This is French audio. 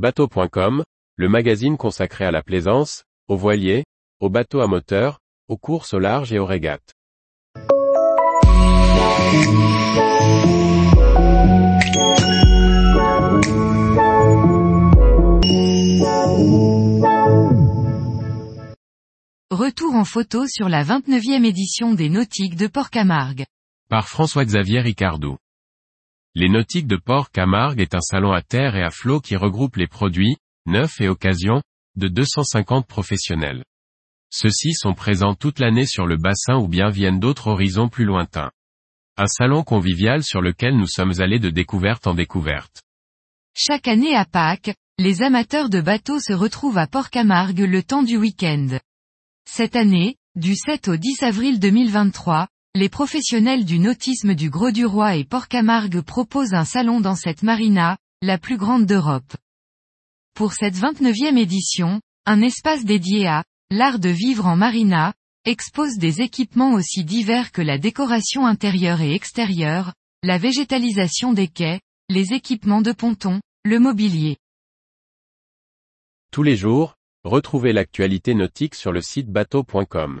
Bateau.com, le magazine consacré à la plaisance, aux voiliers, aux bateaux à moteur, aux courses au large et aux régates. Retour en photo sur la 29e édition des Nautiques de Port-Camargue. Par François-Xavier Ricardou. Les Nautiques de Port-Camargue est un salon à terre et à flot qui regroupe les produits, neufs et occasions, de 250 professionnels. Ceux-ci sont présents toute l'année sur le bassin ou bien viennent d'autres horizons plus lointains. Un salon convivial sur lequel nous sommes allés de découverte en découverte. Chaque année à Pâques, les amateurs de bateaux se retrouvent à Port-Camargue le temps du week-end. Cette année, du 7 au 10 avril 2023, les professionnels du nautisme du Gros-du-Roi et Port-Camargue proposent un salon dans cette marina, la plus grande d'Europe. Pour cette 29e édition, un espace dédié à l'art de vivre en marina, expose des équipements aussi divers que la décoration intérieure et extérieure, la végétalisation des quais, les équipements de ponton, le mobilier. Tous les jours, retrouvez l'actualité nautique sur le site bateau.com.